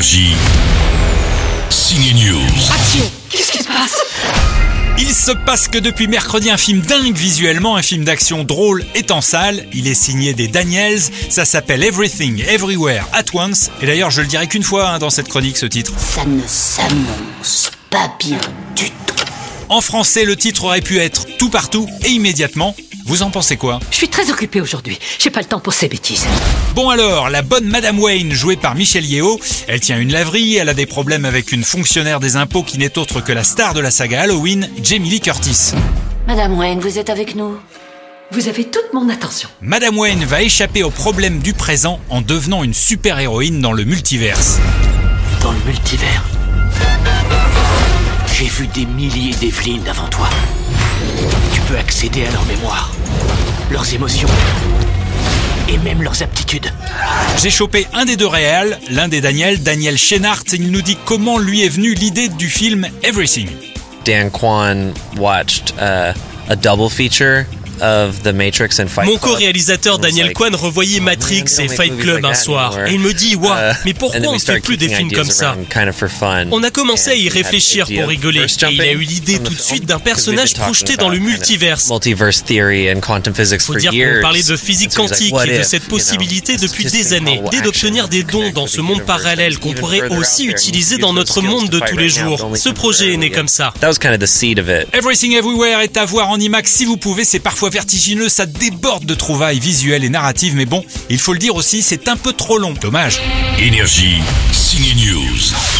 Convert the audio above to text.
Énergie. Signe News. Qu'est-ce qui se passe? Il se passe que depuis mercredi, un film dingue visuellement, un film d'action drôle est en salle. Il est signé des Daniels. Ça s'appelle Everything, Everywhere, at Once. Et d'ailleurs, je le dirai qu'une fois hein, dans cette chronique, ce titre. Ça ne s'annonce pas bien du tout. En français, le titre aurait pu être Tout partout et immédiatement. Vous en pensez quoi Je suis très occupée aujourd'hui. J'ai pas le temps pour ces bêtises. Bon alors, la bonne Madame Wayne, jouée par Michelle Yeo, elle tient une laverie, elle a des problèmes avec une fonctionnaire des impôts qui n'est autre que la star de la saga Halloween, Jamie Lee Curtis. Madame Wayne, vous êtes avec nous? Vous avez toute mon attention. Madame Wayne va échapper aux problèmes du présent en devenant une super-héroïne dans le multiverse. Dans le multivers, j'ai vu des milliers d'Evelyn avant toi. Tu peux accéder à leur mémoire, leurs émotions et même leurs aptitudes. J'ai chopé un des deux réels, l'un des Daniel, Daniel Chénart, il nous dit comment lui est venue l'idée du film Everything. Dan Kwan watched uh, a double feature of The Matrix and Fight Mon Club. co-réalisateur Daniel Kwan revoyait Matrix "We don't et Fight Club un soir. anymore." Et il me dit, waouh, Uh, mais pourquoi on ne fait plus des films comme ça around kind of for fun. On a commencé à y réfléchir pour rigoler. Et il a eu l'idée tout de suite d'un personnage projeté dans le multiverse. Faut dire qu'on parlait de physique quantique et de cette possibilité depuis des années, dès d'obtenir des dons dans ce monde parallèle qu'on pourrait aussi utiliser dans notre monde de tous les jours. Ce projet est né comme ça. That was kind of the seed of it. Everything Everywhere est à voir en IMAX si vous pouvez, c'est parfois vertigineux, ça déborde de trouvailles visuelles et narratives, mais bon, il faut le dire aussi, c'est un peu trop long. Dommage. Énergie. Signe News.